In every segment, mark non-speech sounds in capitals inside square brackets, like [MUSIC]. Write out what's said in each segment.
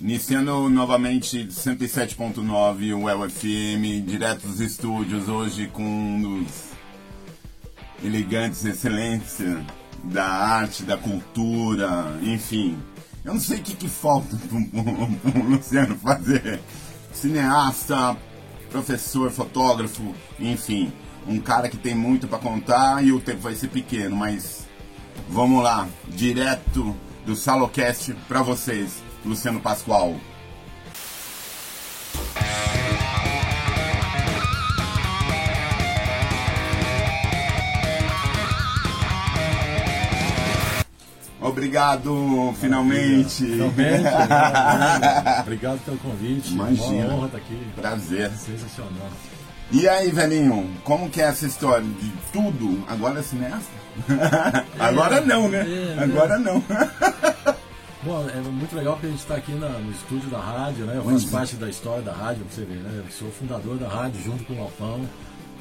Iniciando novamente 107.9 UEL FM, direto dos estúdios, hoje com um dos elegantes excelência da arte, da cultura, enfim. Eu não sei o que, que falta para o Luciano fazer. Cineasta, professor, fotógrafo, enfim. Um cara que tem muito para contar e o tempo vai ser pequeno, mas vamos lá, direto do Salocast para vocês. Luciano Pascoal. Obrigado, finalmente. Finalmente. [LAUGHS] Obrigado pelo convite. Imagina. Uma honra estar aqui. Prazer. Sensacional. E aí, velhinho, como que é essa história de tudo? Agora é cineasta? [LAUGHS] Agora não, né? é, Agora não. [LAUGHS] Bom, é muito legal porque a gente está aqui na- no estúdio da rádio, né? Eu faço parte da história da rádio, pra você ver, né? Eu sou fundador da rádio junto com o Alpão.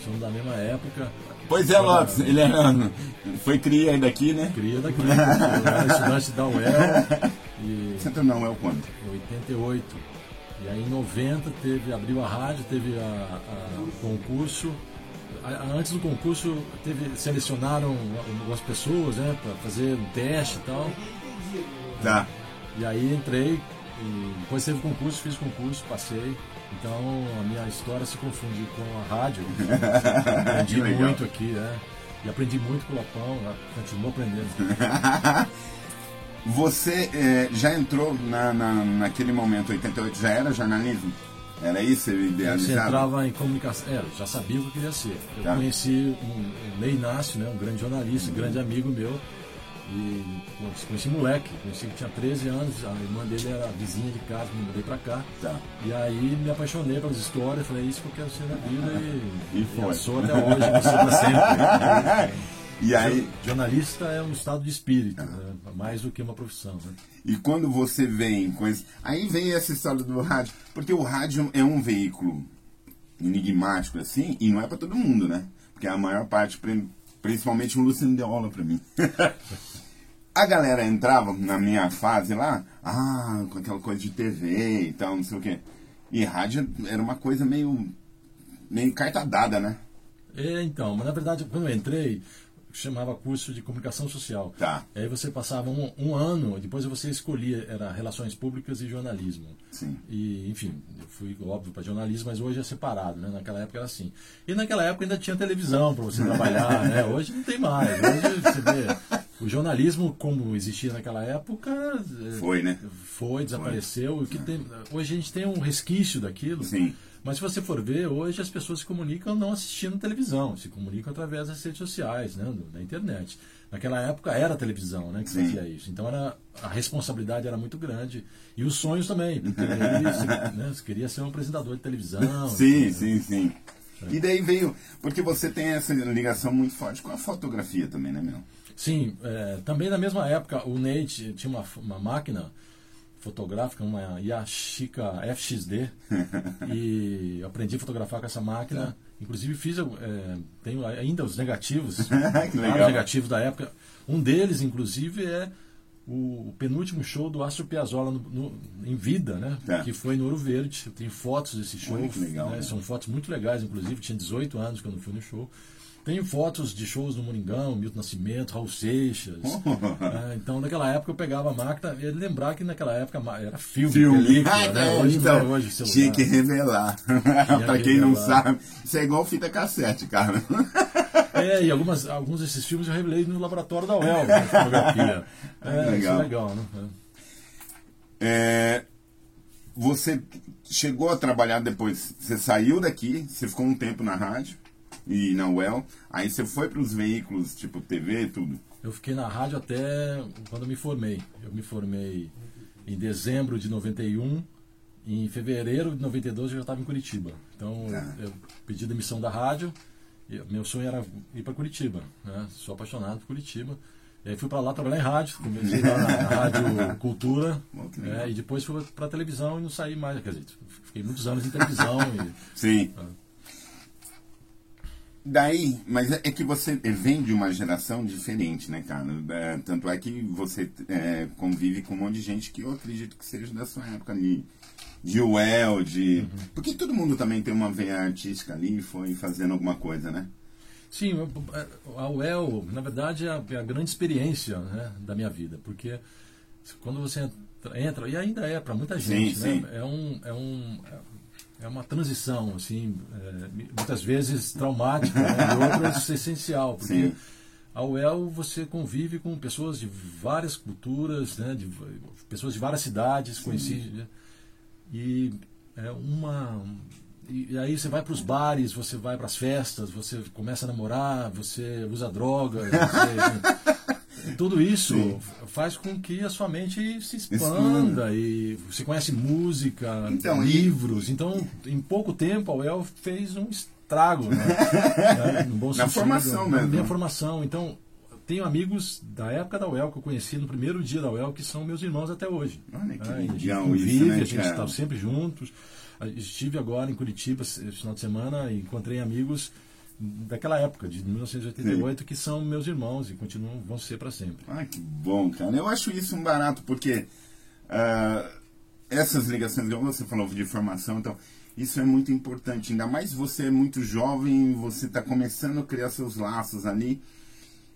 Somos da mesma época. Pois é, Lopes, ele é, [LAUGHS] foi cria aí daqui, né? Cria daqui. Eu era estudante da UEL e [LAUGHS] Você entrou na UEL quando? em 88. E aí em 90 teve, abriu a rádio, teve a, a- o concurso. A- Antes do concurso teve, selecionaram algumas pessoas né, para fazer um teste e tal. Tá. E aí entrei, e depois teve concurso, fiz concurso, passei. Então a minha história se confunde com a rádio. [LAUGHS] aprendi muito aqui, né? E aprendi muito com o Lopão, né? continuo aprendendo. [LAUGHS] Você eh, já entrou na, na, naquele momento, 88, já era jornalismo? Era isso? Você Você entrava em comunicação. É, eu já sabia o que eu queria ser. Eu Tá. conheci um, um Ney Inácio, né, um grande jornalista, um grande amigo meu. E conheci, conheci moleque, conheci que tinha 13 anos, a irmã dele era vizinha de casa, me mudei pra cá. Tá. E aí me apaixonei pelas histórias, falei, é isso que eu quero ser na vida e, [LAUGHS] E foi. eu sou até hoje, vou ser pra sempre. [LAUGHS] E aí, Jornalista é um estado de espírito, né, mais do que uma profissão. Né? e quando você vem com esse... Aí vem essa história do rádio, porque o rádio é um veículo enigmático assim, e não é pra todo mundo, né? Porque a maior parte, pri- principalmente o Luciano deu aula pra mim. [LAUGHS] A galera entrava na minha fase lá, ah, com aquela coisa de TV e tal, não sei o quê. E rádio era uma coisa meio, meio carta dada, né? É, então, mas na verdade, quando eu entrei, chamava curso de comunicação social. Tá. Aí você passava um, um ano, depois você escolhia, era relações públicas e jornalismo. Sim. E, enfim, eu fui, óbvio, para jornalismo, mas hoje é separado, né? Naquela época era assim. E naquela época ainda tinha televisão para você trabalhar, né? [LAUGHS] Hoje não tem mais. Hoje você vê, o jornalismo, como existia naquela época, é, Foi, né? foi, desapareceu. O que tem, hoje a gente tem um resquício daquilo. Sim. Mas se você for ver, hoje as pessoas se comunicam não assistindo televisão, se comunicam através das redes sociais, né, da internet. Naquela época era a televisão né, que Sim. fazia isso. Então era, a responsabilidade era muito grande. E os sonhos também, porque você, [LAUGHS] né, você queria ser um apresentador de televisão. Sim, né? sim, sim. E daí veio, porque você tem essa ligação muito forte com a fotografia também, né, meu? Sim, é, também na mesma época o Nate tinha uma, uma máquina fotográfica, uma Yashica FXD, [LAUGHS] e aprendi a fotografar com essa máquina. Inclusive fiz, é, tenho ainda os negativos, [LAUGHS] legal. negativos da época. Um deles, inclusive, é o, penúltimo show do Astro Piazzolla no- no- em vida, né? Tá. Que foi no Ouro Verde. Tenho fotos desse show. Olha que legal, né? né? São fotos muito legais, inclusive. Tinha 18 anos quando fui no show. Tenho fotos de shows no Moringão, Milton Nascimento, Raul Seixas. É, então, naquela época eu pegava a máquina e lembrar que naquela época era filme, Filme. película, Ah, né? é, Hoje então, não é hoje celular. tinha que revelar. [LAUGHS] pra que quem não revelar. sabe, isso é igual fita cassete, cara. [LAUGHS] É, e algumas, alguns desses filmes eu revelei no laboratório da UEL, de fotografia. [LAUGHS] É, legal. isso é legal, né? É. É, você chegou a trabalhar depois, você saiu daqui, você ficou um tempo na rádio e na UEL, aí você foi para os veículos, tipo TV e tudo. Eu fiquei na rádio até quando eu me formei. Eu me formei em dezembro de 91. Em fevereiro de 92 eu já estava em Curitiba. Então Tá. eu pedi demissão da rádio. E meu sonho era ir para Curitiba. Né? Sou apaixonado por Curitiba. E aí fui para lá trabalhar em rádio. Comecei lá na, na [LAUGHS] Rádio Cultura. É, e depois fui para televisão e não saí mais. Quer dizer, fiquei muitos anos em televisão. e, Sim. Daí, mas é que você vem de uma geração diferente, né, cara? É, tanto é que você é, convive com um monte de gente que eu acredito que seja da sua época ali. De UEL, de. Uhum. Porque todo mundo também tem uma veia artística ali e foi fazendo alguma coisa, né? Sim, a UEL, na verdade, é a, é a grande experiência né, da minha vida, porque quando você entra, e ainda é para muita gente, sim, né? Sim. É, um, é, um, é uma transição, assim, é, muitas vezes traumática, né? e outras [LAUGHS] essencial, porque sim. a UEL você convive com pessoas de várias culturas, né? de, pessoas de várias cidades, conhecidas, né? e é uma e aí você vai para os bares, você vai para as festas, você começa a namorar, você usa drogas, você, [LAUGHS] tudo isso Sim. faz com que a sua mente se expanda e você conhece música, então, livros. E... Então, em pouco tempo, a UEL fez um estrago, né? [LAUGHS] né? No bom na formação mesmo. Na minha formação. Então, tenho amigos da época da UEL que eu conheci no primeiro dia da UEL que são meus irmãos até hoje. Olha que né? a convive, né, a gente está sempre juntos. Estive agora em Curitiba esse final de semana e encontrei amigos daquela época, de 1988, Sim. que são meus irmãos e continuam, vão ser para sempre. Ah, que bom, cara. Eu acho isso um barato, porque uh, essas ligações, como você falou de formação, então, isso é muito importante. Ainda mais você é muito jovem, você está começando a criar seus laços ali.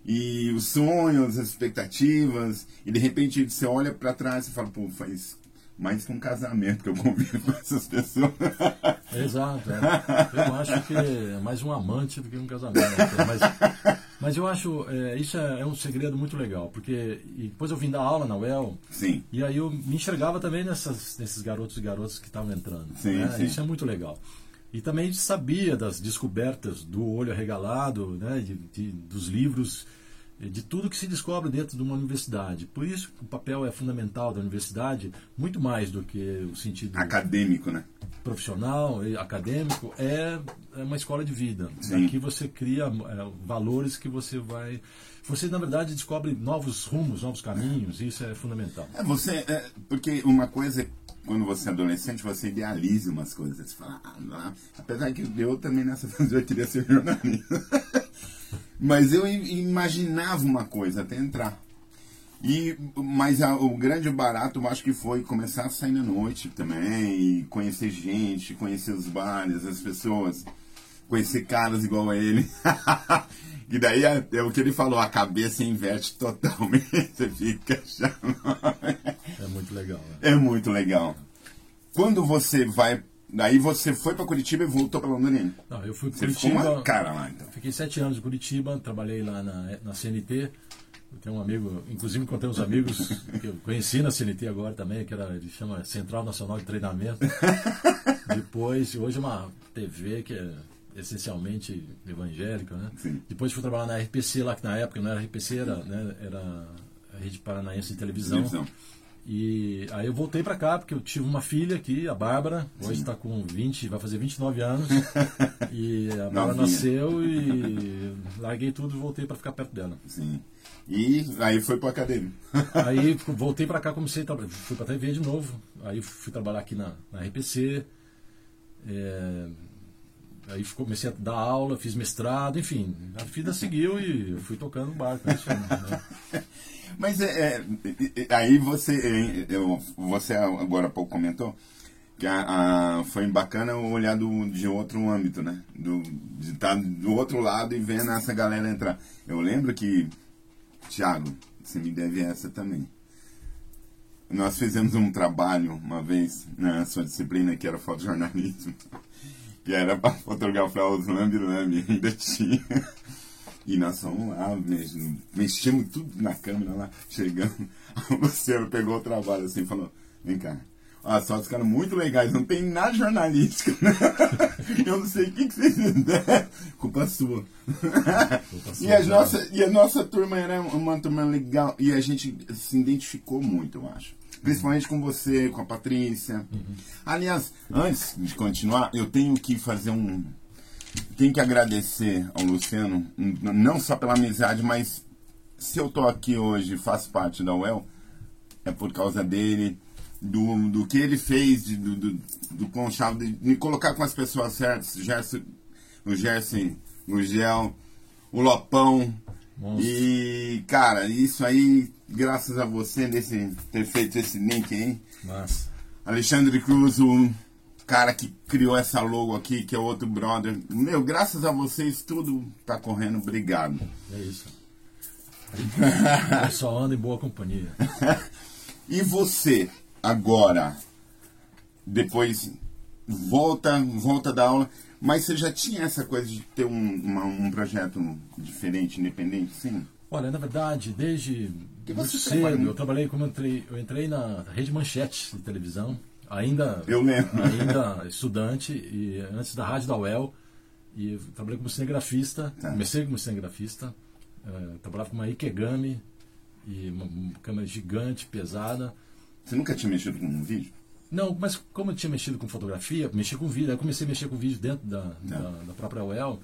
E os sonhos, as expectativas, e de repente você olha para trás e fala, pô, faz mais que um casamento que eu convivo com essas pessoas. Exato. É. [LAUGHS] Eu acho que é mais um amante do que um casamento. Mas, mas eu acho, é, isso é, é, um segredo muito legal, porque depois eu vim dar aula na UEL, sim. e aí eu me enxergava também nessas, nesses garotos e garotas que estavam entrando. Sim, né? sim. Isso é muito legal. E também sabia das descobertas do olho arregalado, né, de, de, dos livros de tudo que se descobre dentro de uma universidade. Por isso o papel é fundamental da universidade, muito mais do que o sentido acadêmico, né? Profissional, e acadêmico, é, é uma escola de vida. Sim. Aqui você cria é, valores que você vai. Você, na verdade, descobre novos rumos, novos caminhos, e isso é fundamental. É, você, é, porque uma coisa é quando você é adolescente, você idealiza umas coisas. Você fala, ah, apesar que eu também nessa fase [LAUGHS] eu queria ser jornalista. [LAUGHS] Mas eu imaginava uma coisa até entrar. E, mas a, o grande barato eu acho que foi começar a sair na noite também, e conhecer gente, conhecer os bares, as pessoas, conhecer caras igual a ele. [LAUGHS] e daí é, é, o que ele falou, a cabeça inverte totalmente, [LAUGHS] você fica É muito legal. Né? É muito legal. Quando você vai Daí você foi para Curitiba e voltou para Londrina? Não, eu fui para Curitiba. Ficou uma cara lá, então. Fiquei sete anos em Curitiba, trabalhei lá na, na CNT. Eu tenho um amigo, inclusive encontrei uns amigos que eu conheci na CNT agora também, que era, ele chama Central Nacional de Treinamento. [LAUGHS] Depois, hoje é uma TV que é essencialmente evangélica, né? Sim. Depois fui trabalhar na RPC lá, que na época não era RPC, era, né, era a Rede Paranaense de Televisão. televisão. E aí eu voltei para cá porque eu tive uma filha aqui, a Bárbara, hoje está com 20, vai fazer 29 anos. [LAUGHS] e a Bárbara nasceu e larguei tudo e voltei para ficar perto dela. Sim. E aí foi para academia. [LAUGHS] aí voltei para cá, comecei a fui para TV de novo. Aí fui trabalhar aqui na, na RPC. É, aí comecei a dar aula, fiz mestrado, enfim, a vida seguiu e eu fui tocando o barco. Né? [LAUGHS] Mas é, é, aí você, eu, você agora há pouco comentou que a, a, foi bacana olhar do, de outro âmbito, né? Do, de estar tá do outro lado e vendo essa galera entrar. Eu lembro que, Thiago, você me deve essa também. Nós fizemos um trabalho uma vez na sua disciplina que era fotojornalismo, que era para fotografar os lambi-lambi, ainda tinha. E nós fomos lá, mexemos tudo na câmera lá, chegando. O Luciano [LAUGHS] pegou o trabalho assim e falou: Vem cá, as fotos ficaram muito legais, não tem nada jornalístico. Né? [LAUGHS] Eu não sei o que, que vocês fizeram. Culpa sua. Culpa [LAUGHS] sua e, a nossa, e a nossa turma era uma turma legal e a gente se identificou muito, eu acho. Principalmente com você, com a Patrícia. Uhum. Aliás, antes de continuar, eu tenho que fazer um, tem que agradecer ao Luciano, não só pela amizade, mas se eu tô aqui hoje faço parte da UEL, é por causa dele, do, do que ele fez, de, do, do, do Conchavo, de me colocar com as pessoas certas. O Gerson Gugel, o Lopão. Monstro. E, cara, isso aí, graças a você nesse, ter feito esse link aí. Mas, Alexandre Cruz, o cara que criou essa logo aqui, que é outro brother. Meu, graças a vocês tudo tá correndo. Obrigado. é isso. Eu só ando em boa companhia. [LAUGHS] E você, agora, depois volta, volta da aula, mas você já tinha essa coisa de ter um, uma- um projeto diferente, independente, sim? Olha, na verdade, desde Que muito você cedo, trabalha- eu trabalhei como eu entrei, eu entrei na rede Manchete de televisão, ainda Eu lembro. ainda estudante e antes da rádio da UEL e trabalhei como cinegrafista, Tá. comecei como cinegrafista, eh, trabalhava com uma Ikegami e uma, uma câmera gigante, pesada. Você nunca tinha mexido com um vídeo? Não, mas como eu tinha mexido com fotografia, mexi com vídeo, aí eu comecei a mexer com vídeo dentro da, da, da própria UEL.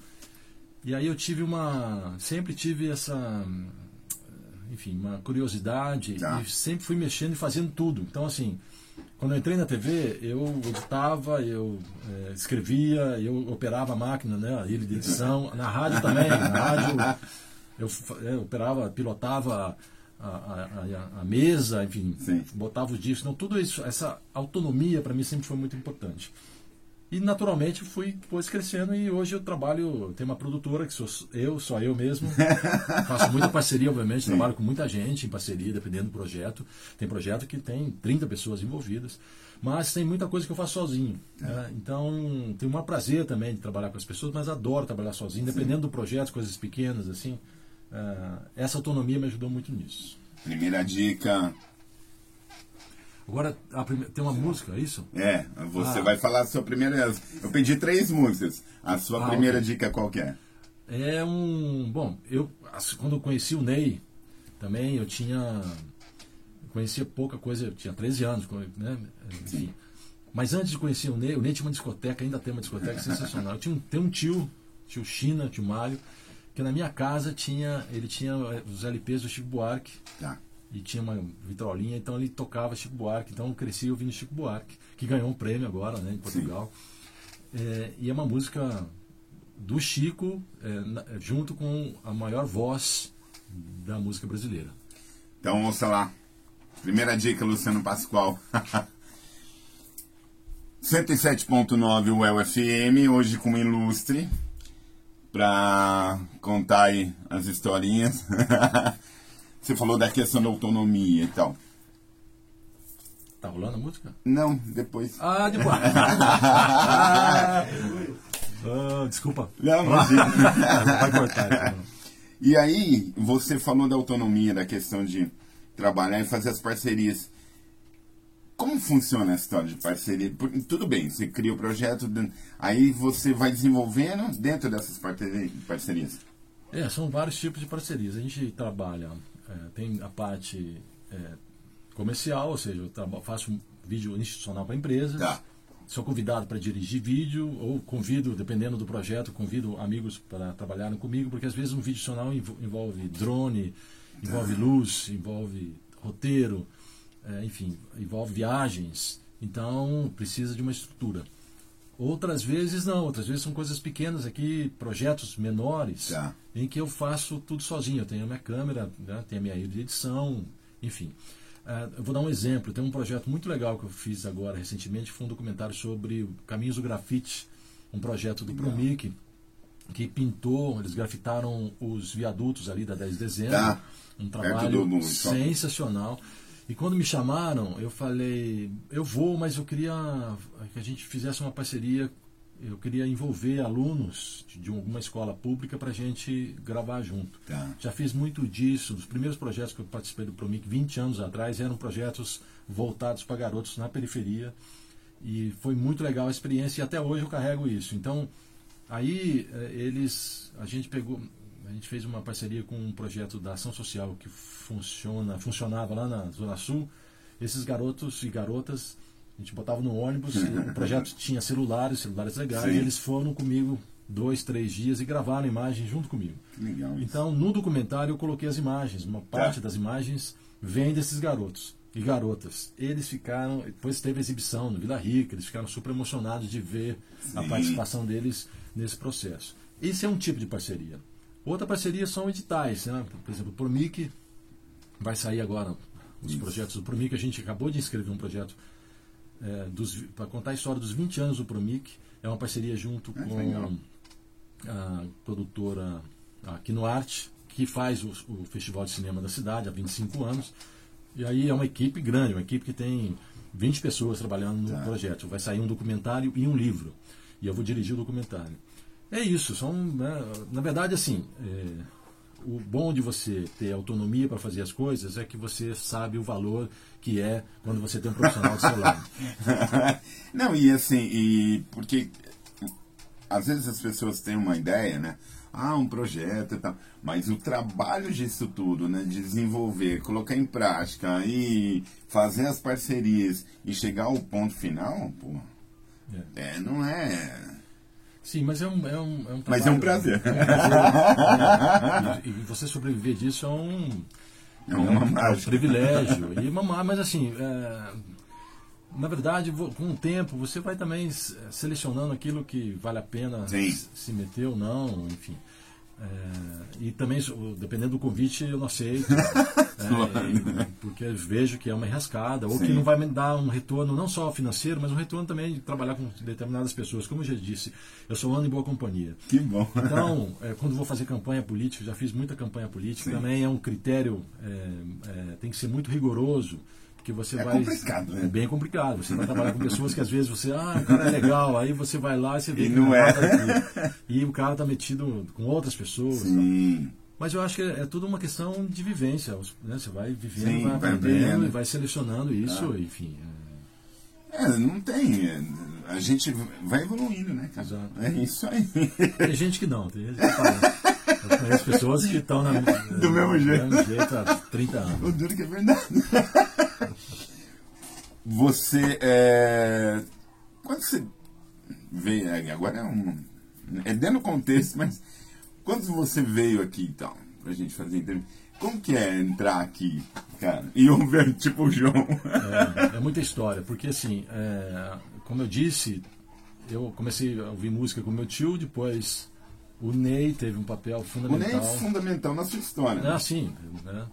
E aí eu tive uma. Sempre tive essa. Enfim, uma curiosidade Tá. e sempre fui mexendo e fazendo tudo. Então, assim, quando eu entrei na TV, eu editava, eu eh, escrevia, eu operava a máquina, né, a ilha de edição. Na rádio também, na rádio [LAUGHS] eu, fa- eh, operava, pilotava a, a, a- mesa, enfim, Sim. botava os discos. Então, tudo isso, essa autonomia para mim sempre foi muito importante. E naturalmente fui depois crescendo e hoje eu trabalho, tenho uma produtora que sou eu, só eu mesmo. [LAUGHS] Faço muita parceria, obviamente, Sim. trabalho com muita gente em parceria, dependendo do projeto. Tem projeto que tem 30 pessoas envolvidas, mas tem muita coisa que eu faço sozinho. né? Então, tenho o maior prazer também de trabalhar com as pessoas, mas adoro trabalhar sozinho, dependendo do projeto, coisas pequenas assim. Eh, essa autonomia me ajudou muito nisso. Primeira dica Agora, a prime- tem uma música, é isso? é, você Ah. vai falar a sua primeira. Eu pedi três músicas. A sua Ah, primeira ok. dica qual que é? É um. Bom, eu quando eu conheci o Ney, também eu tinha. conhecia pouca coisa, eu tinha 13 anos, né? Enfim. Mas antes de conhecer o Ney, o Ney tinha uma discoteca, ainda tem uma discoteca [LAUGHS] sensacional. Eu tinha um, tem um tio, tio China, tio Mário, que na minha casa tinha. Ele tinha eh, os LPs do Chico Buarque Tá. e tinha uma vitrolinha, então ele tocava Chico Buarque, então eu cresci ouvindo Chico Buarque, que ganhou um prêmio agora, né, em Portugal. É, e é uma música do Chico, é, na- junto com a maior voz da música brasileira. Então ouça lá. Primeira dica, Luciano Pascoal. 107.9 UEL FM, hoje com ilustre, pra contar aí as historinhas. [LAUGHS] Você falou da questão da autonomia e tal. Tá rolando a música? Não, depois. Ah, depois. [LAUGHS] ah, desculpa. Não, imagina. Vai cortar. então. E aí, você falou da autonomia, da questão de trabalhar e fazer as parcerias. Como funciona a história de parceria? Tudo bem, você cria o projeto, aí você vai desenvolvendo dentro dessas parcerias. É, são vários tipos de parcerias. A gente trabalha, é, tem a parte é, comercial, ou seja, eu faço um vídeo institucional para empresas. Tá. Sou convidado para dirigir vídeo, ou convido, dependendo do projeto, convido amigos para trabalharem comigo, porque às vezes um vídeo institucional envo- envolve drone, envolve luz, envolve roteiro, é, enfim, envolve viagens. Então precisa de uma estrutura. Outras vezes não, outras vezes são coisas pequenas aqui, projetos menores, Tá. em que eu faço tudo sozinho. Eu tenho a minha câmera, né, tenho a minha edição, enfim. Ah, eu vou dar um exemplo. Tem um projeto muito legal que eu fiz agora recentemente, foi um documentário sobre Caminhos do Grafite, um projeto do Legal. Promic, que pintou, eles grafitaram os viadutos ali da 10 de dezembro. Tá. Um trabalho do- sensacional. E quando me chamaram, eu falei, eu vou, mas eu queria que a gente fizesse uma parceria. Eu queria envolver alunos de de alguma escola pública para a gente gravar junto. Tá. Já fiz muito disso. Os primeiros projetos que eu participei do Promic 20 anos atrás eram projetos voltados para garotos na periferia. E foi muito legal a experiência e até hoje eu carrego isso. Então, aí eh, eles. A gente pegou. A gente fez uma parceria com um projeto da ação social que funciona, funcionava lá na Zona Sul. Esses garotos e garotas, a gente botava no ônibus, e o projeto tinha celulares, celulares legais, Sim. e eles foram comigo dois, três dias e gravaram a imagem junto comigo. Que legal. isso. Então, no documentário eu coloquei as imagens. Uma parte das imagens vem desses garotos e garotas. Eles ficaram, depois teve exibição no Vila Rica, eles ficaram super emocionados de ver a Sim. participação deles nesse processo. Esse é um tipo de parceria. Outra parceria são editais, né? por exemplo, o Promic vai sair agora os Isso. projetos do Promic. A gente acabou de inscrever um projeto é, para contar a história dos 20 anos do Promic. É uma parceria junto é, com a produtora aqui no Arte, que faz o, o, Festival de Cinema da cidade há 25 anos. E aí é uma equipe grande, uma equipe que tem 20 pessoas trabalhando no tá. projeto. Vai sair um documentário e um livro. E eu vou dirigir o documentário. É isso, são, né, na verdade, assim, é, o bom de você ter autonomia para fazer as coisas é que você sabe o valor que é quando você tem um profissional do seu lado. [LAUGHS] Não, e assim, e porque às vezes as pessoas têm uma ideia, né? Ah, um projeto e tal. Mas o trabalho disso tudo, né? Desenvolver, colocar em prática e fazer as parcerias e chegar ao ponto final, pô. É, é não é Sim, mas é um, é um, é um trabalho, Mas é um prazer. É um prazer e, e, você sobreviver disso é um, é, um, é um privilégio. E mamar, mas assim, é, na verdade, com o tempo, você vai também selecionando aquilo que vale a pena Sim. se meter ou não, enfim. É, e também, dependendo do convite, eu não aceito. [LAUGHS] é, porque vejo que é uma enrascada, ou Sim. que não vai me dar um retorno, não só financeiro, mas um retorno também de trabalhar com determinadas pessoas. Como eu já disse, eu sou ano em boa companhia. Que bom. Então, [LAUGHS] é, quando vou fazer campanha política, já fiz muita campanha política, Sim. também é um critério, é, é, tem que ser muito rigoroso porque você é vai. complicado, né? É bem complicado. Você vai trabalhar com pessoas que às vezes você, ah, o cara é legal, aí você vai lá e você vê e que não é. E o cara tá metido com outras pessoas. Sim. Mas eu acho que é, é tudo uma questão de vivência. Né? Você vai vivendo, Sim, vai aprendendo e vai selecionando isso, ah. enfim. É... é, não tem. É, a gente vai evoluindo, né, cara? Exato. É isso aí. Tem gente que não, tem gente que fala. Eu conheço pessoas que estão [LAUGHS] do mesmo jeito. Do mesmo jeito há 30 anos. O duro que é verdade. [LAUGHS] Você é. Quando você. É, agora é um. É dentro do contexto, mas. Quando você veio aqui então, pra gente fazer entrevista. Como que é entrar aqui, cara? E ouvir tipo o João? É, é muita história, porque assim, é, como eu disse, eu comecei a ouvir música com meu tio, depois o Ney teve um papel fundamental. O Ney é fundamental na sua história. Né? Ah, sim. Né?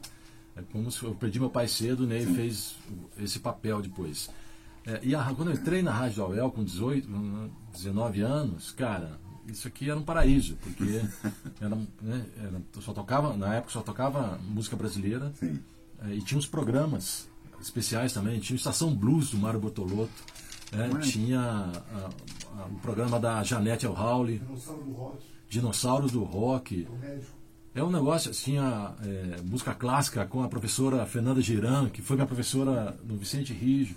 É como se eu perdi meu pai cedo, o Ney sim. fez esse papel depois. É, e a, quando eu entrei na Rádio Auel com 18, 19 anos, cara, isso aqui era um paraíso, porque [LAUGHS] era, né, era, só tocava, na época só tocava música brasileira é, e tinha uns programas especiais também, tinha Estação Blues do Mário Bortolotto, é, tinha a, a, o programa da Janete Elhauli. Dinossauro do Rock. Dinossauro do Rock. É um negócio, tinha é, música clássica com a professora Fernanda Giran, que foi minha professora no Vicente Rijo.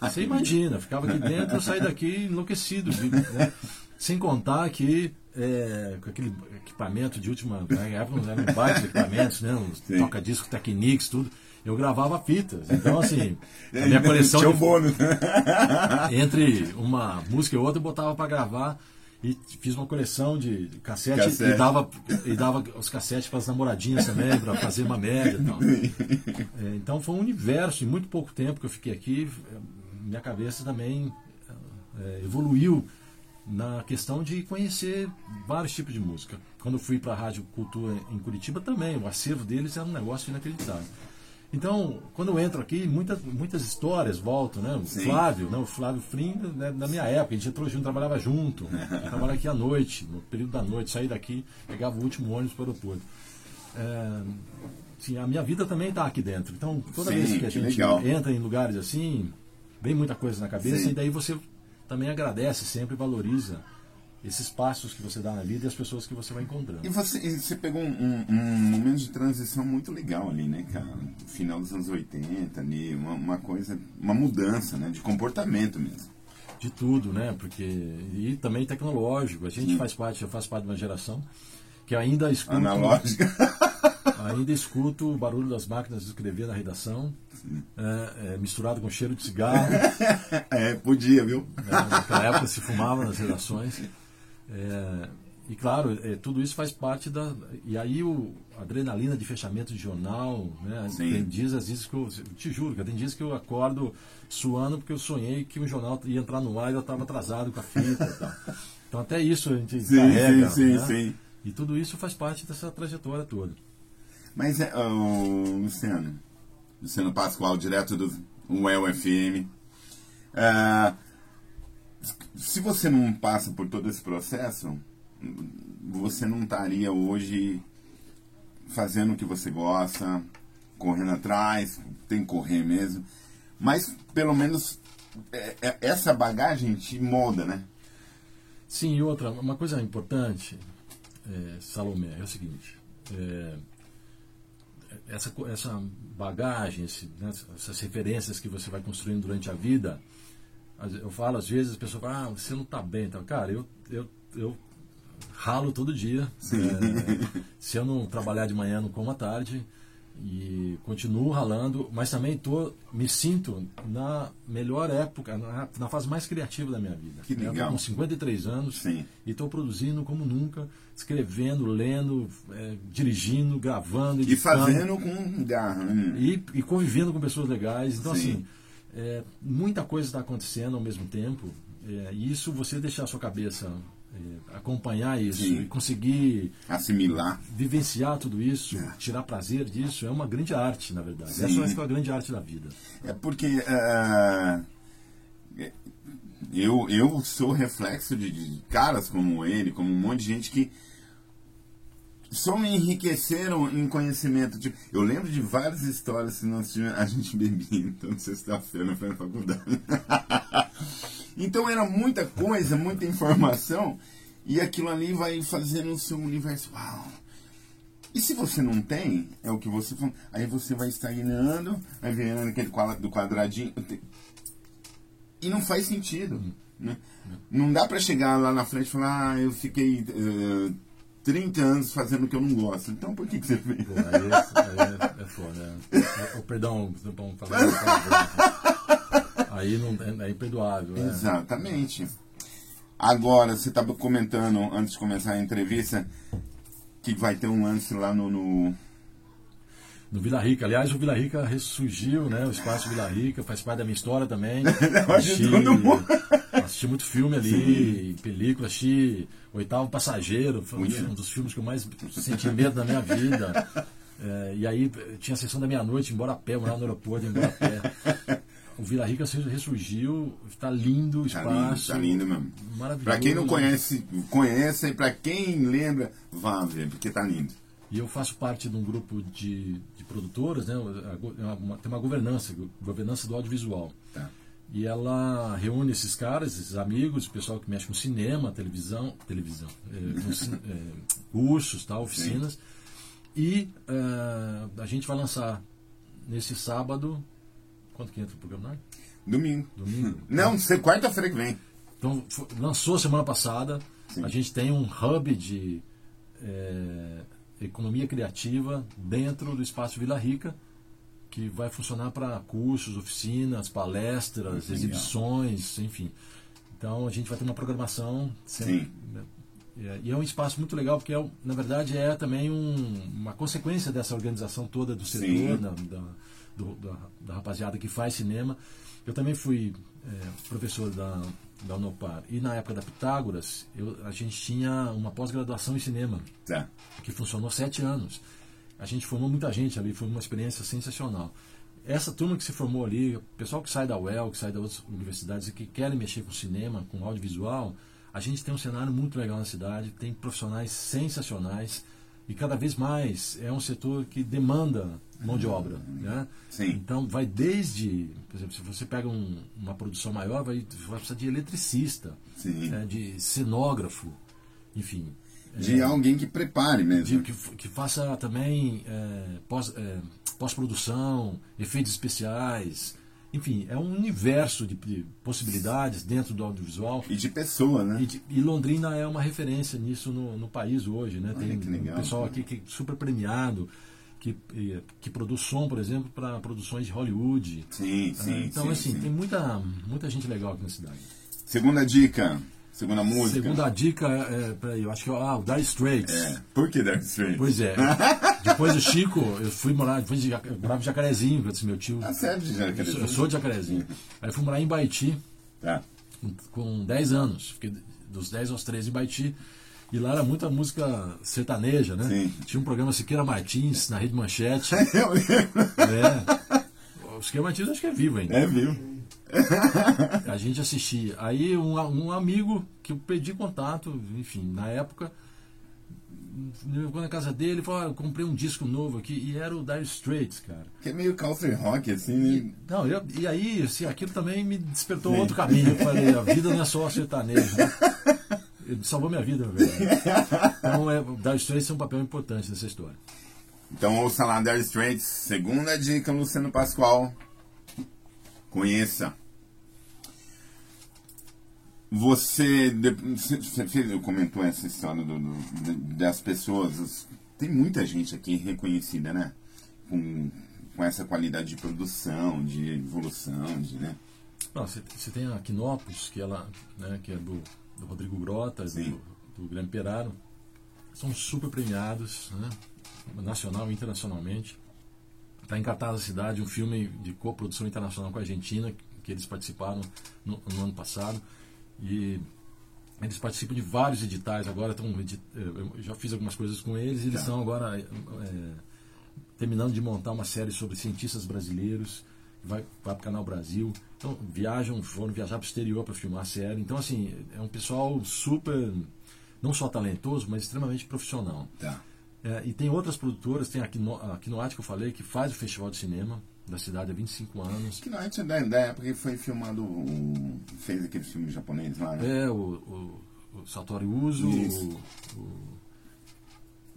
Você imagina, ficava aqui dentro, eu saí daqui enlouquecido. Né? Sem contar que é, com aquele equipamento de última. Na época não eram baita equipamentos, né? toca-disco, Technics, tudo. Eu gravava fitas. Então, assim, [LAUGHS] a minha coleção. Tinha um bônus. [LAUGHS] Entre uma música e outra, eu botava para gravar e fiz uma coleção de cassete, cassete. E, dava, e dava os cassetes para as namoradinhas também, para fazer uma média. Então. É, então foi um universo, em muito pouco tempo que eu fiquei aqui, minha cabeça também é, evoluiu na questão de conhecer vários tipos de música. Quando eu fui para a Rádio Cultura em Curitiba também, o acervo deles era um negócio inacreditável. Então, quando eu entro aqui, muitas, muitas histórias voltam, né? O Sim. Flávio, né? o Flávio Frim, né? na minha época, a gente entrou junto, trabalhava junto. [LAUGHS] trabalhava aqui à noite, no período da noite, saí daqui, pegava o último ônibus para o aeroporto. É, sim, a minha vida também está aqui dentro. Então, toda Sim, vez que a gente legal. entra em lugares assim, vem muita coisa na cabeça Sim. e daí você também agradece sempre, valoriza esses passos que você dá na vida e as pessoas que você vai encontrando. E você, e você pegou um, um, momento de transição muito legal ali, né, cara? No final dos anos 80, ali, uma, uma, coisa, uma mudança, né, de comportamento mesmo. De tudo, né? Porque e também tecnológico. A gente Sim. faz parte, eu faço parte de uma geração que ainda escuta analógica. [LAUGHS] ainda escuto o barulho das máquinas de escrever na redação, é, é, misturado com cheiro de cigarro. [LAUGHS] é, podia, viu? É, naquela época se fumava nas redações. É, e claro, é, tudo isso faz parte da. E aí o a adrenalina de fechamento de jornal, né? Tem dias, às vezes, que eu. Te juro, que tem dias que eu acordo suando porque eu sonhei que o jornal ia entrar no ar e eu estava atrasado com a fita e tal. Então até isso a gente Sim, carrega. sim, né? sim, sim. E tudo isso faz parte dessa trajetória toda. Mas, é, ô, Luciano, Luciano Pascoal, direto do UEL FM. Ah, se você não passa por todo esse processo, você não estaria hoje fazendo o que você gosta, correndo atrás, tem que correr mesmo. Mas, pelo menos, é- é- essa bagagem te molda, né? Sim, e outra, uma coisa importante, é, Salomé, é o seguinte. é, essa, essa bagagem, esse, né, essas referências que você vai construindo durante a vida, eu falo às vezes, as pessoas falam, ah, você não está bem. Então, cara, eu, eu, eu ralo todo dia. É, se eu não trabalhar de manhã, não como à tarde. E continuo ralando, mas também tô, me sinto na melhor época, na, na fase mais criativa da minha vida. Que Eu legal. com 53 anos Sim. e estou produzindo como nunca, escrevendo, lendo, é, dirigindo, gravando, E editando. fazendo com garra. né? E, e convivendo com pessoas legais. Então, Sim. assim, é, muita coisa está acontecendo ao mesmo tempo. É, e isso, você deixar a sua cabeça acompanhar isso Sim. e conseguir Assimilar. vivenciar tudo isso, É. tirar prazer disso, é uma grande arte, na verdade. Sim. Essa acho que é a grande arte da vida. É porque ah, eu, eu sou reflexo de, de caras como ele, como um monte de gente que só me enriqueceram em conhecimento. Tipo, eu lembro de várias histórias que nós tínhamos, a gente bebia então sexta-feira foi na faculdade. [LAUGHS] então era muita coisa, muita informação, e aquilo ali vai fazendo o seu universo. Uau! E se você não tem, é o que você falou, aí você vai estagnando, vai vendo aquele do quadradinho. E não faz sentido. Né? Não dá pra chegar lá na frente e falar, ah, eu fiquei eh, 30 anos fazendo o que eu não gosto. Então por que, que você fez? Pô, aí, é, aí é, é foda. [LAUGHS] É, oh, perdão, vamos falar. Aí não é, é imperdoável. é. Exatamente. Agora, você estava comentando, antes de começar a entrevista, que vai ter um lance lá no. no- No Vila Rica. Aliás, o Vila Rica ressurgiu, né? O espaço Vila Rica faz parte da minha história também. [LAUGHS] Hoje todo mundo- assisti muito filme ali, película, assisti Oitavo Passageiro, foi Muito. um dos filmes que eu mais senti medo da minha vida. [LAUGHS] É, e aí eh, tinha a sessão da meia-noite, embora a pé, eu morava no aeroporto, embora a pé. [LAUGHS] O Vila Rica ressurgiu, está lindo o Tá espaço. lindo, tá lindo mesmo. Maravilhoso. Pra quem não conhece, conheça e pra quem lembra, vá ver, porque tá lindo. E eu faço parte de um grupo de, de produtoras, né? é uma- tem uma governança, governança do audiovisual. Tá. E ela reúne esses caras, esses amigos, o pessoal que mexe com cinema, televisão, televisão, é, é, cursos, tal, oficinas. E é, a gente vai lançar nesse sábado. Quanto que entra o programa? Domingo. Domingo. [LAUGHS] Não, se- quarta-feira que vem. Então, lançou semana passada. Sim. A gente tem um hub de é, economia criativa dentro do espaço Vila Rica, que vai funcionar para cursos, oficinas, palestras, legal. exibições, enfim. Então a gente vai ter uma programação. sempre, Sim. né? E é- E é um espaço muito legal, porque, é, na verdade, é também um- uma consequência dessa organização toda do setor, Sim. da, da, do- da, da rapaziada que faz cinema. Eu também fui é, professor da, da Unopar. E na época da Pitágoras, eu, a gente tinha uma pós-graduação em cinema, Tá. que funcionou sete anos. A gente formou muita gente ali, foi uma experiência sensacional. Essa turma que se formou ali, o pessoal que sai da UEL, que sai das outras universidades e que querem mexer com cinema, com audiovisual, a gente tem um cenário muito legal na cidade, tem profissionais sensacionais e cada vez mais é um setor que demanda mão de obra. Né? Sim. Então vai desde, por exemplo, se você pega um- uma produção maior, vai, vai precisar de eletricista, né, de cenógrafo, enfim. De alguém que prepare mesmo. De- que, que faça também é, pós, é, pós-produção, efeitos especiais. Enfim, é um universo de, de possibilidades dentro do audiovisual. E de pessoa, né? E, de- e Londrina é uma referência nisso no, no país hoje. Né? Olha Tem que um legal, pessoal cara. aqui que é super premiado, que, que produz som, por exemplo, para produções de Hollywood. Sim, Ah, sim, então, sim, assim, sim. tem muita, muita gente legal aqui na cidade. Segunda dica. Segunda música. Segunda dica, é, peraí, eu acho que é ah, o Dire Straits. É. Por que Dark Straits? Pois é. [LAUGHS] depois do Chico, eu fui morar, depois de, eu morava em Jacarezinho, que esse meu tio. Ah, sério, já eu, sou, eu sou de Jacarezinho. Aí eu fui morar em Baiti Tá. com, com 10 anos. Fiquei dos 10 aos 13 em Baiti. E lá era muita música sertaneja, né? Sim. Tinha um programa Siqueira Martins na Rede Manchete. [LAUGHS] Eu lembro. é. O Siqueira Martins acho que é vivo ainda. É, viu? A gente assistia. Aí um, um amigo que eu pedi contato, enfim, na época, me levou na casa dele e falou: ah, eu comprei um disco novo aqui, e era o Dire Straits, cara. Que é meio country rock, assim, né? Não, eu- e aí, assim, aquilo também me despertou Sim. outro caminho. Eu falei, a vida não é só sertanejo. Né? Ele salvou minha vida, na verdade. Então, é, o Dire Straits tem um papel importante nessa história. Então ouça lá Dire Straits, segunda dica, Luciano Pascoal. Conheça. Você, você comentou essa história do- do- das pessoas. Tem muita gente aqui reconhecida, né? Com, com essa qualidade de produção, de evolução, de, né? Você tem a Quinopus, que, ela, né, que é do, do Rodrigo Grota, Sim. do, do Guilherme Peraro. São super premiados, né, nacional e internacionalmente. Está em cartaz da cidade um filme de coprodução internacional com a Argentina, que eles participaram no, no ano passado. E eles participam de vários editais agora. Estão, edi- eu já fiz algumas coisas com eles. e Eles Tá. estão agora é, terminando de montar uma série sobre cientistas brasileiros. Vai, vai para o Canal Brasil. Então, viajam, foram viajar para o exterior para filmar a série. Então, assim, é um pessoal super, não só talentoso, mas extremamente profissional. Tá. É, e tem outras produtoras, tem a, Quino, a Quinoate que eu falei, que faz o Festival de Cinema da cidade há 25 anos. Que não é da, da época que foi filmado, o- fez aquele filme japonês lá, né? É, o, o, o Satoru Uso, o- o-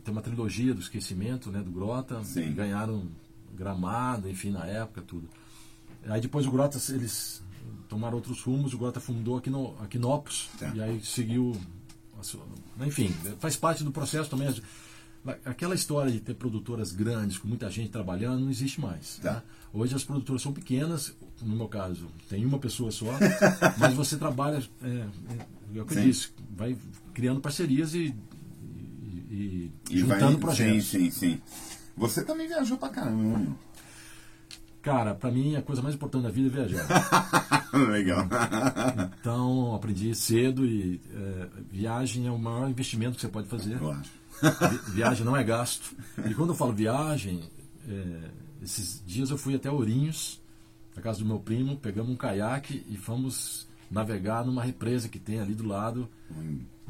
tem uma trilogia do esquecimento, né, do Grota, Sim. ganharam gramado, enfim, na época, tudo. Aí depois o Grota, eles tomaram outros rumos, o Grota fundou aqui no Aquinopos, Tá. e aí seguiu, a enfim, faz parte do processo também. Aquela história de ter produtoras grandes, com muita gente trabalhando, não existe mais. Tá. né? Hoje as produtoras são pequenas, no meu caso, tem uma pessoa só, [LAUGHS] mas você trabalha, é, é, é o que eu disse, vai criando parcerias e, e- e E juntando vai, projetos. Sim, sim, sim. Você também viajou pra caramba, né? Cara, pra mim a coisa mais importante da vida é viajar. [LAUGHS] Legal. Então aprendi cedo e é, viagem é o maior investimento que você pode fazer. Eu acho. Vi- viagem não é gasto. E quando eu falo viagem, é, esses dias eu fui até Ourinhos, na casa do meu primo, pegamos um caiaque e fomos navegar numa represa que tem ali do lado,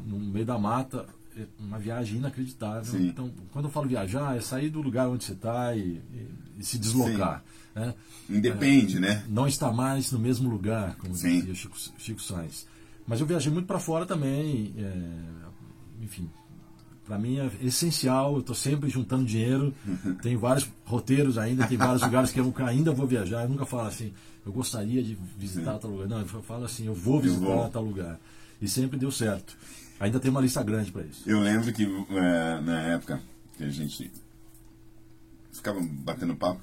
no meio da mata. É Uma viagem inacreditável. Sim. Então, quando eu falo viajar, é sair do lugar onde você está e, e- e se deslocar. Né? Independe, né? não está mais no mesmo lugar, como Sim. dizia Chico, Chico Sainz. Mas eu viajei muito para fora também, é, enfim, para mim é essencial, eu estou sempre juntando dinheiro, tem vários roteiros ainda, tem vários [LAUGHS] lugares que eu ainda vou viajar, eu nunca falo assim, eu gostaria de visitar tal lugar, não, eu falo assim, eu vou visitar vou. tal lugar. E sempre deu certo. Ainda tem uma lista grande para isso. Eu lembro que é, na época que a gente ficava batendo papo,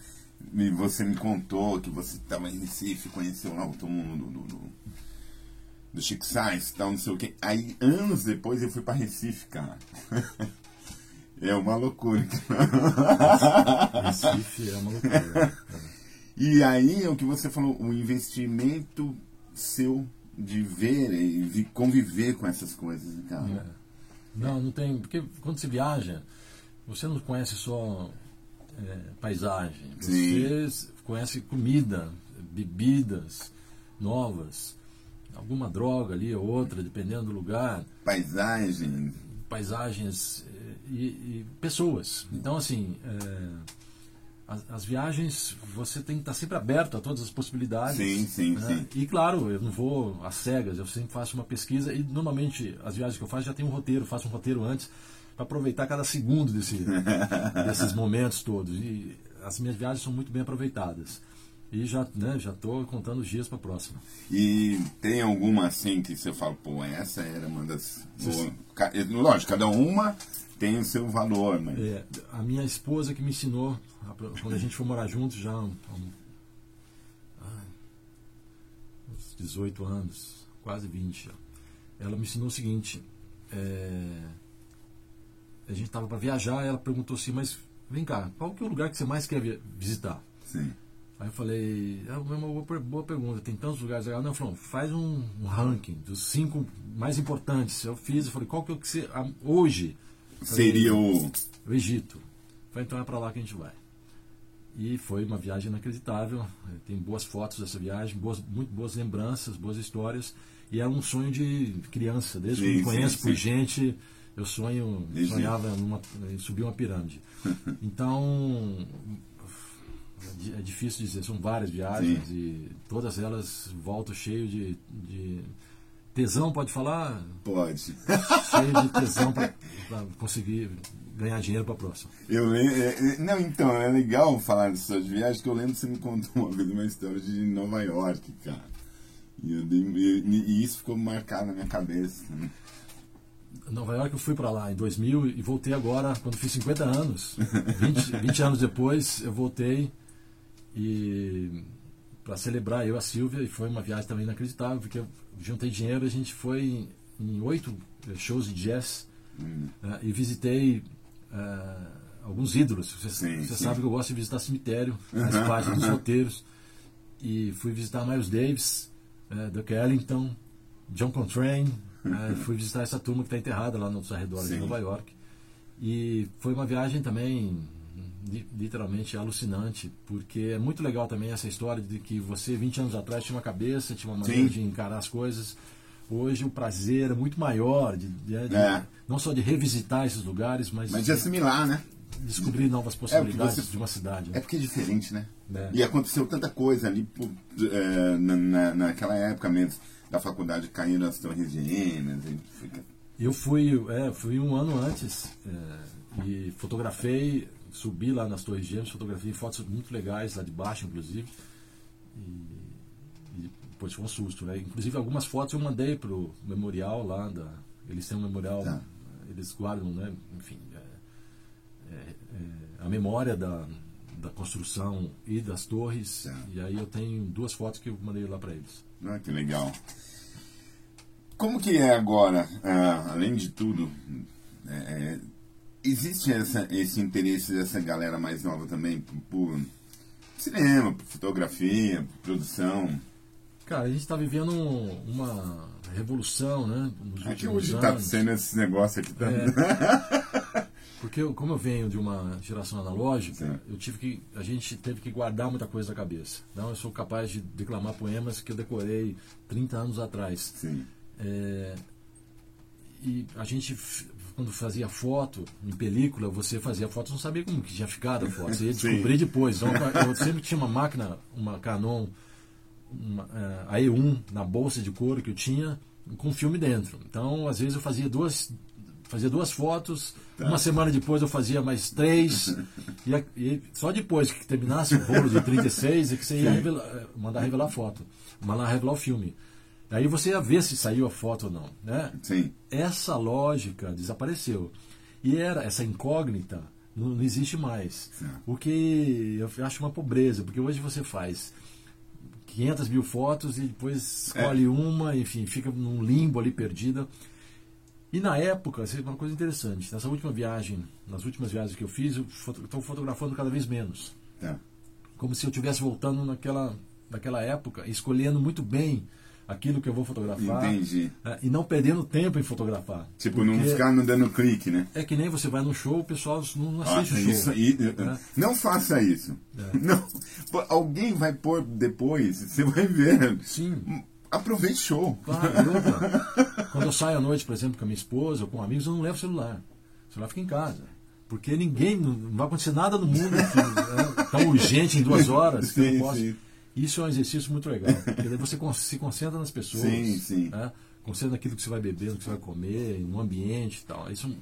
e você me contou que você estava em Recife, conheceu lá o túmulo do, do, do, do Chico Sainz e tal, não sei o quê. Aí, anos depois, eu fui pra Recife, cara. [LAUGHS] É uma loucura. [LAUGHS] Recife é uma loucura. E aí, é o que você falou, o investimento seu de ver e de conviver com essas coisas, cara. É. Não, não tem. Porque quando você viaja, você não conhece só é, paisagem. Você conhece comida, bebidas novas, alguma droga ali ou outra, dependendo do lugar, Paisagem. paisagens eh, e, e pessoas. Então, assim. é, as, as viagens, você tem que estar sempre aberto a todas as possibilidades. Sim, sim, né? sim. E claro, eu não vou às cegas, eu sempre faço uma pesquisa e normalmente as viagens que eu faço já tem um roteiro, faço um roteiro antes para aproveitar cada segundo desse, [LAUGHS] desses momentos todos. E as minhas viagens são muito bem aproveitadas. E já né, já estou contando os dias para a próxima. E tem alguma assim que você fala, pô, essa era uma das. Boa- Lógico, cada uma tem o seu valor, mas. É, a minha esposa que me ensinou, quando a gente foi morar juntos já há um- uns 18 anos, quase 20, já. ela me ensinou o seguinte, é, a gente estava para viajar, ela perguntou assim, mas vem cá, qual que é o lugar que você mais quer vi- visitar? Sim. Aí eu falei, é uma boa, pergunta, tem tantos lugares legais. Não, falou, faz um, um, ranking dos cinco mais importantes. Eu fiz, eu falei, qual que, é que hoje seria o... o Egito. Falei, então é para lá que a gente vai. E foi uma viagem inacreditável. Tem boas fotos dessa viagem, boas, muito boas lembranças, boas histórias. E era um sonho de criança, desde sim, que eu me conheço sim, por sim. gente, eu sonho, sonhava numa, em subir uma pirâmide. [LAUGHS] Então, é difícil dizer, são várias viagens e todas elas voltam cheio de, de tesão, pode falar? Pode. Cheio de tesão para conseguir ganhar dinheiro para a próxima. Eu lembro, é, é, não, então, é legal falar dessas viagens, que eu lembro que você me contou uma vez uma história de Nova York, cara. E, eu, e isso ficou marcado na minha cabeça. Né? Nova York eu fui para lá em 2000 e voltei agora quando fiz 50 anos. 20, 20 anos depois eu voltei e para celebrar eu a Silvia e foi uma viagem também inacreditável porque eu juntei dinheiro a gente foi em oito shows de jazz hum. uh, e visitei uh, alguns ídolos você, sim, você sim. sabe que eu gosto de visitar cemitério faz parte dos roteiros e fui visitar Miles Davis uh, Duke Ellington John Coltrane uh, [LAUGHS] fui visitar essa turma que está enterrada lá nos arredores sim. de Nova York e foi uma viagem também literalmente alucinante, porque é muito legal também essa história de que você 20 anos atrás tinha uma cabeça, tinha uma maneira Sim. de encarar as coisas. Hoje o prazer é muito maior, de, de, de é. não só de revisitar esses lugares, mas, mas de assimilar, né? Descobrir novas é, possibilidades é você, de uma cidade. Né? É porque é diferente, né? É. E aconteceu tanta coisa ali é, na, na, naquela época mesmo da faculdade caindo as torres gêmeas. Eu fui, é, fui um ano antes é, e fotografei subi lá nas Torres Gêmeas, fotografei fotos muito legais lá de baixo, inclusive. E, e depois foi um susto, né? Inclusive algumas fotos eu mandei pro memorial lá da. Eles têm um memorial, tá. eles guardam, né? Enfim, é, é, é, a memória da, da construção e das torres. Tá. E aí eu tenho duas fotos que eu mandei lá para eles. Ah, que legal. Como que é agora, ah, além de tudo, é, é existe essa, esse interesse dessa galera mais nova também por, por cinema, por fotografia, por produção? Cara, a gente está vivendo uma revolução, né? Nos Aqui hoje está sendo esse negócio aqui também. É, [LAUGHS] porque como eu venho de uma geração analógica, Sim. eu tive que a gente teve que guardar muita coisa na cabeça. Então eu sou capaz de declamar poemas que eu decorei 30 anos atrás. Sim. É, e a gente quando fazia foto em película, você fazia foto, não sabia como que tinha ficado a foto. Você ia [LAUGHS] descobrir depois. Então, [LAUGHS] eu sempre tinha uma máquina, uma Canon, uma, uh, a E1 na bolsa de couro que eu tinha, com filme dentro. Então, às vezes eu fazia duas, fazia duas fotos, tá. uma semana depois eu fazia mais três, [LAUGHS] e, e, só depois que terminasse o rolo de 36 é que você ia revelar, eh, mandar revelar a foto, mandar revelar o filme. Aí você ia ver se saiu a foto ou não. Né? Sim. Essa lógica desapareceu. E era essa incógnita não, não existe mais. Sim. O que eu acho uma pobreza, porque hoje você faz 500 mil fotos e depois escolhe é. uma, enfim, fica num limbo ali perdida. E na época, é uma coisa interessante, nessa última viagem, nas últimas viagens que eu fiz, eu estou fotografando cada vez menos. É. Como se eu estivesse voltando naquela, naquela época, escolhendo muito bem aquilo que eu vou fotografar. Entendi. É, e não perdendo tempo em fotografar. Tipo, não ficar não dando clique, né? É que nem você vai no show, o pessoal não assiste ah, o show. Isso, e, é. Não faça isso. É. [LAUGHS] Não, alguém vai pôr depois, você vai ver. Sim. Aproveite o show. Claro, Quando eu saio à noite, por exemplo, com a minha esposa ou com amigos, eu não levo celular. O celular fica em casa. Porque ninguém, não vai acontecer nada no mundo que, é tão urgente em duas horas sim, que eu não posso. Sim. Isso é um exercício muito legal. Porque daí você se concentra nas pessoas. Sim, sim. Né? Concentra naquilo que você vai beber, no que você vai comer, no ambiente e tal. Isso,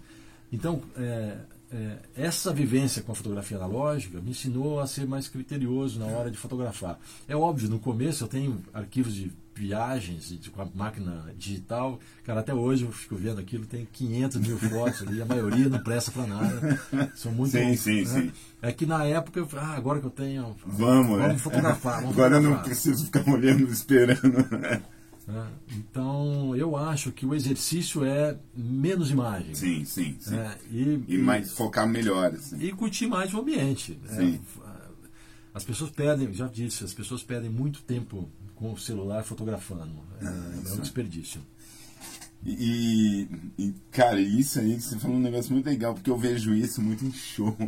então, é, é, essa vivência com a fotografia analógica me ensinou a ser mais criterioso na hora de fotografar. É óbvio, no começo eu tenho arquivos de viagens de, com a máquina digital. Cara, até hoje eu fico vendo aquilo, tem 500 mil fotos ali, a maioria não presta para nada. São muito. Sim, sim, né? sim. É que na época, eu, ah, agora que eu tenho. Vamos, vamos é. fotografar. Vamos agora fotografar. eu não preciso ficar [LAUGHS] olhando, esperando. Né? É, então, eu acho que o exercício é menos imagem. Sim, sim. sim. É, e, e, mais focar melhor. Assim. E curtir mais o ambiente. Sim. As pessoas perdem, já disse, as pessoas perdem muito tempo com o celular fotografando. É, é um desperdício. E, e, cara, isso aí, você falou um negócio muito legal, porque eu vejo isso muito em show. [LAUGHS]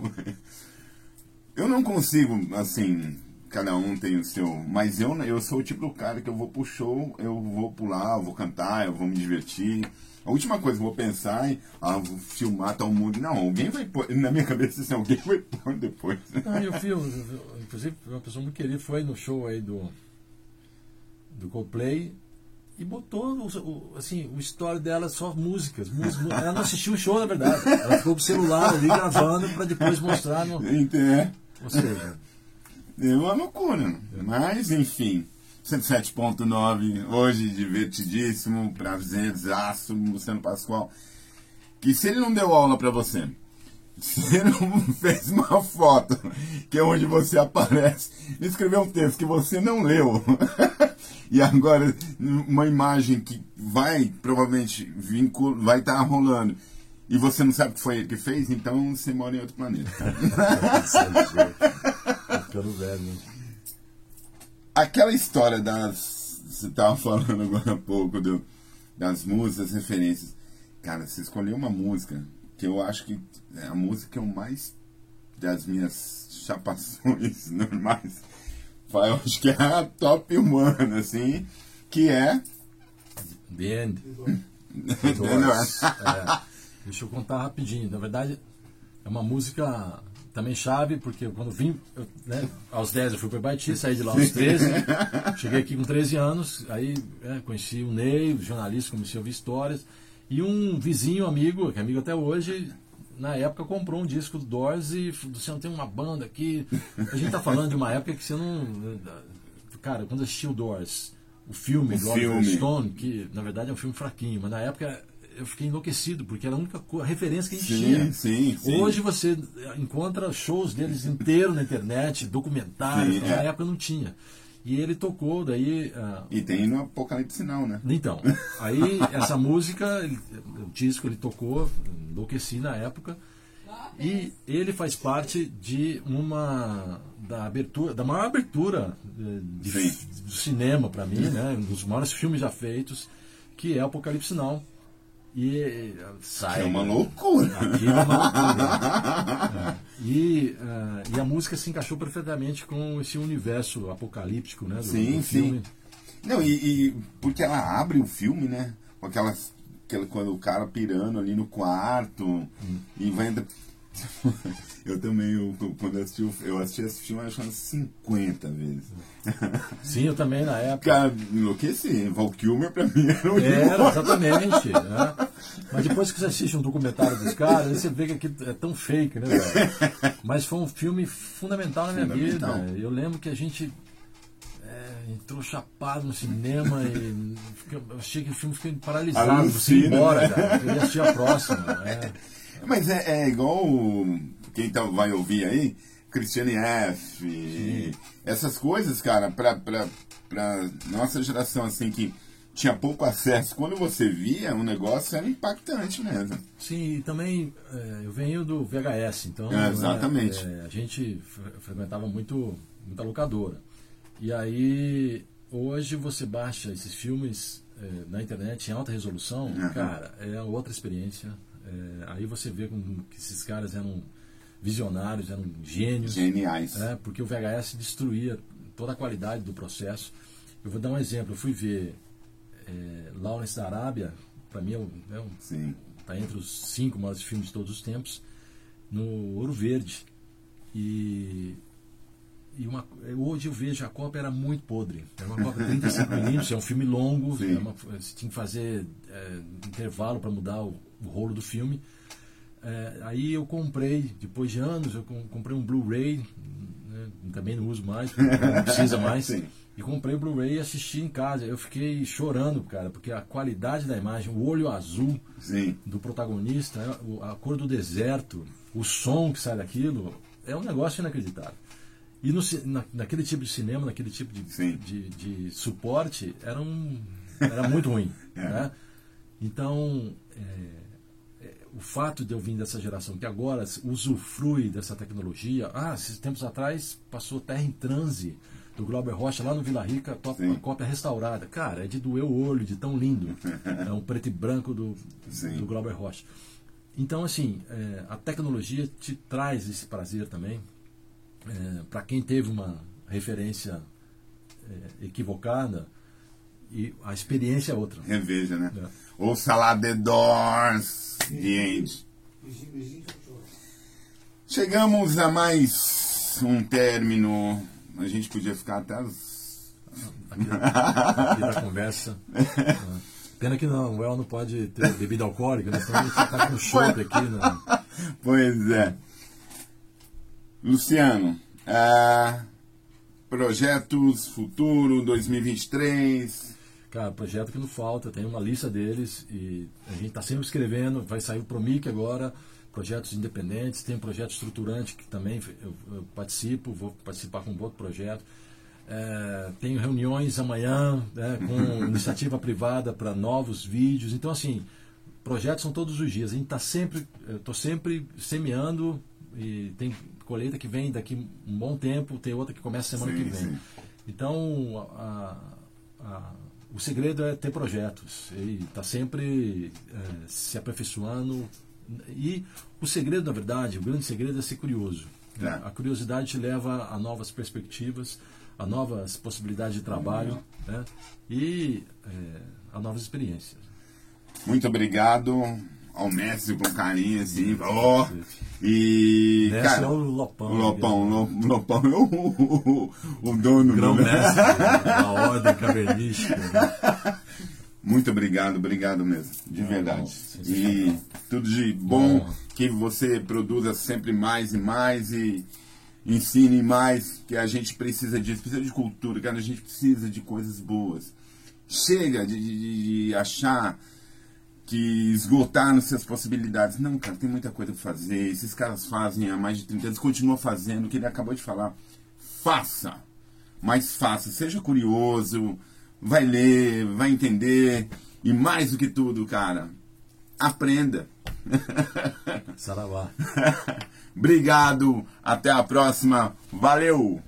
Eu não consigo, assim, cada um tem o seu. Mas eu, eu sou o tipo do cara que eu vou pro show, eu vou pular, eu vou cantar, eu vou me divertir. A última coisa que eu vou pensar é, ah, vou filmar tal mundo. Não, alguém vai pôr. Na minha cabeça, assim, alguém vai pôr depois. Ah, eu filmo, inclusive, uma pessoa muito querida foi no show aí do. do Coldplay e botou o, o, assim, o story dela só músicas, músicas. Ela não assistiu o show, na verdade. Ela ficou com o celular ali gravando para depois mostrar no. É. Ou seja. É uma loucura. Mas, enfim. 107.9, hoje divertidíssimo, prazerzaço, Luciano Pascoal. Que se ele não deu aula para você, [LAUGHS] se ele não fez uma foto, que é onde você aparece, escreveu um texto que você não leu, [LAUGHS] e agora uma imagem que vai provavelmente vincul, vai estar tá rolando e você não sabe que foi ele que fez, então você mora em outro planeta. [LAUGHS] Ficando velho, né? Aquela história das. Você estava falando agora há pouco do, das músicas, referências. Cara, você escolheu uma música que eu acho que é a música que eu mais. das minhas chapações [LAUGHS] normais. Eu acho que é a top humana, assim, que é. The End. [LAUGHS] The Doors. é. Deixa eu contar rapidinho. Na verdade, é uma música também chave, porque quando vim, eu, né, aos 10 eu fui para Baiti, saí de lá aos 13, cheguei aqui com 13 anos, aí é, conheci o Ney, o jornalista, comecei a ouvir histórias, e um vizinho amigo, que é amigo até hoje, na época comprou um disco do Doors e você não tem uma banda aqui. A gente tá falando de uma época que você não. Cara, quando assistiu o Doors, o filme, o filme. Stone, que na verdade é um filme fraquinho, mas na época eu fiquei enlouquecido, porque era a única referência que a gente sim, tinha. Sim, sim. Hoje você encontra shows deles inteiro na internet, documentários, sim, na é. época não tinha. E ele tocou, daí. Uh, e tem no Apocalipse Sinal, né? Então, aí [LAUGHS] essa música, o disco ele tocou, enlouqueci na época. E ele faz parte de uma da abertura, da maior abertura eh, de, do cinema para mim, né? Um dos maiores filmes já feitos, que é Apocalipse Now. E sai. é uma loucura. Aquilo é uma loucura. é. E, uh, e a música se encaixou perfeitamente com esse universo apocalíptico, né? Do, sim, do sim. Não, e, e, porque ela abre o filme, né? Com aquelas. Aquela, quando o cara pirando ali no quarto hum. e vai [LAUGHS] Eu também, eu, quando eu assisti, eu assisti esse filme acho umas 50 vezes. [LAUGHS] Sim, eu também na época. Cara, enlouqueci. Val Kilmer pra mim era o Era, exatamente. [LAUGHS] Né? Mas depois que você assiste um documentário dos caras, você vê que aquilo é tão fake, né, velho? Mas foi um filme fundamental na minha fundamental. vida. Eu lembro que a gente é, entrou chapado no cinema e eu achei que o filme ficou paralisado, você ir embora, né? cara. Eu ia assistir a próxima. Né? Mas é, é igual quem tá, vai ouvir aí, Christiane F. Essas coisas, cara, pra, pra, pra nossa geração, assim, que tinha pouco acesso, quando você via, o negócio era impactante mesmo. Sim, e também é, eu venho do VHS, então. É, exatamente. É, a gente frequentava muito, muita locadora. E aí, hoje você baixa esses filmes é, na internet em alta resolução, uhum. cara, é outra experiência é, aí você vê como que esses caras eram visionários, eram gênios. Geniais. É, porque o VHS destruía toda a qualidade do processo. Eu vou dar um exemplo. Eu fui ver é, Lawrence da Arábia, para mim é, um, é um, tá entre os cinco maiores filmes de todos os tempos, no Ouro Verde. E, e uma, hoje eu vejo a cópia era muito podre. Era uma cópia de 35mm, é um filme longo, é uma, você tinha que fazer é, intervalo para mudar o, o rolo do filme. É, aí eu comprei, depois de anos, eu comprei um Blu-ray, né, também não uso mais, não precisa [LAUGHS] mais. e comprei o Blu-ray e assisti em casa. Eu fiquei chorando, cara, porque a qualidade da imagem, o olho azul Sim. do protagonista, a cor do deserto, o som que sai daquilo, é um negócio inacreditável. E no, na, naquele tipo de cinema, naquele tipo de, de, de, suporte, era, um, era muito ruim. [LAUGHS] é. né? Então, é, o fato de eu vir dessa geração que agora usufrui dessa tecnologia, ah, esses tempos atrás passou Terra em Transe do Glauber Rocha lá no Vila Rica, top, uma cópia restaurada. Cara, é de doer o olho, de tão lindo. [LAUGHS] é um preto e branco do, do Glauber Rocha. Então, assim, é, a tecnologia te traz esse prazer também. É, Para quem teve uma referência é, equivocada, e a experiência é outra. Reveja, né? É. Ouça lá The Doors. Chegamos a mais um término. A gente podia ficar até as. Aqui, aqui da conversa. [LAUGHS] Pena que não, o El não pode ter bebida alcoólica, né? Senão a gente tá com chope aqui. Né? Pois é. Luciano, uh, projetos futuro 2023. Cara, projeto que não falta, tem uma lista deles e a gente está sempre escrevendo, vai sair o Promic agora, projetos independentes, tem um projeto estruturante que também eu, eu participo, vou participar com um outro projeto. É, tenho reuniões amanhã né, com [LAUGHS] iniciativa privada para novos vídeos. Então, assim, projetos são todos os dias. A gente está sempre, estou sempre semeando e tem colheita que vem daqui um bom tempo, tem outra que começa semana sim, que vem. Sim. Então, a, a, o segredo é ter projetos e está sempre é, se aperfeiçoando. E o segredo, na verdade, o grande segredo é ser curioso. É. A curiosidade te leva a novas perspectivas a novas possibilidades de trabalho né? e é, a novas experiências. Muito obrigado ao mestre com carinho, assim, oh, e... Mestre cara, é o Lopão. O Lopão, o Lopão é o, o, o dono. Grão-mestre da ordem cavernística. Né? [LAUGHS] Muito obrigado, obrigado mesmo, de verdade. e tudo de bom, bom, que você produza sempre mais e mais e ensine mais, que a gente precisa disso, precisa de cultura, cara, a gente precisa de coisas boas. Chega de, de, de achar que esgotar nas suas possibilidades. Não, cara, tem muita coisa para fazer. Esses caras fazem há mais de 30 anos, continuam fazendo o que ele acabou de falar. Faça, mas faça, seja curioso, vai ler, vai entender. E mais do que tudo, cara, aprenda. Saravá. [LAUGHS] Obrigado, até a próxima. Valeu!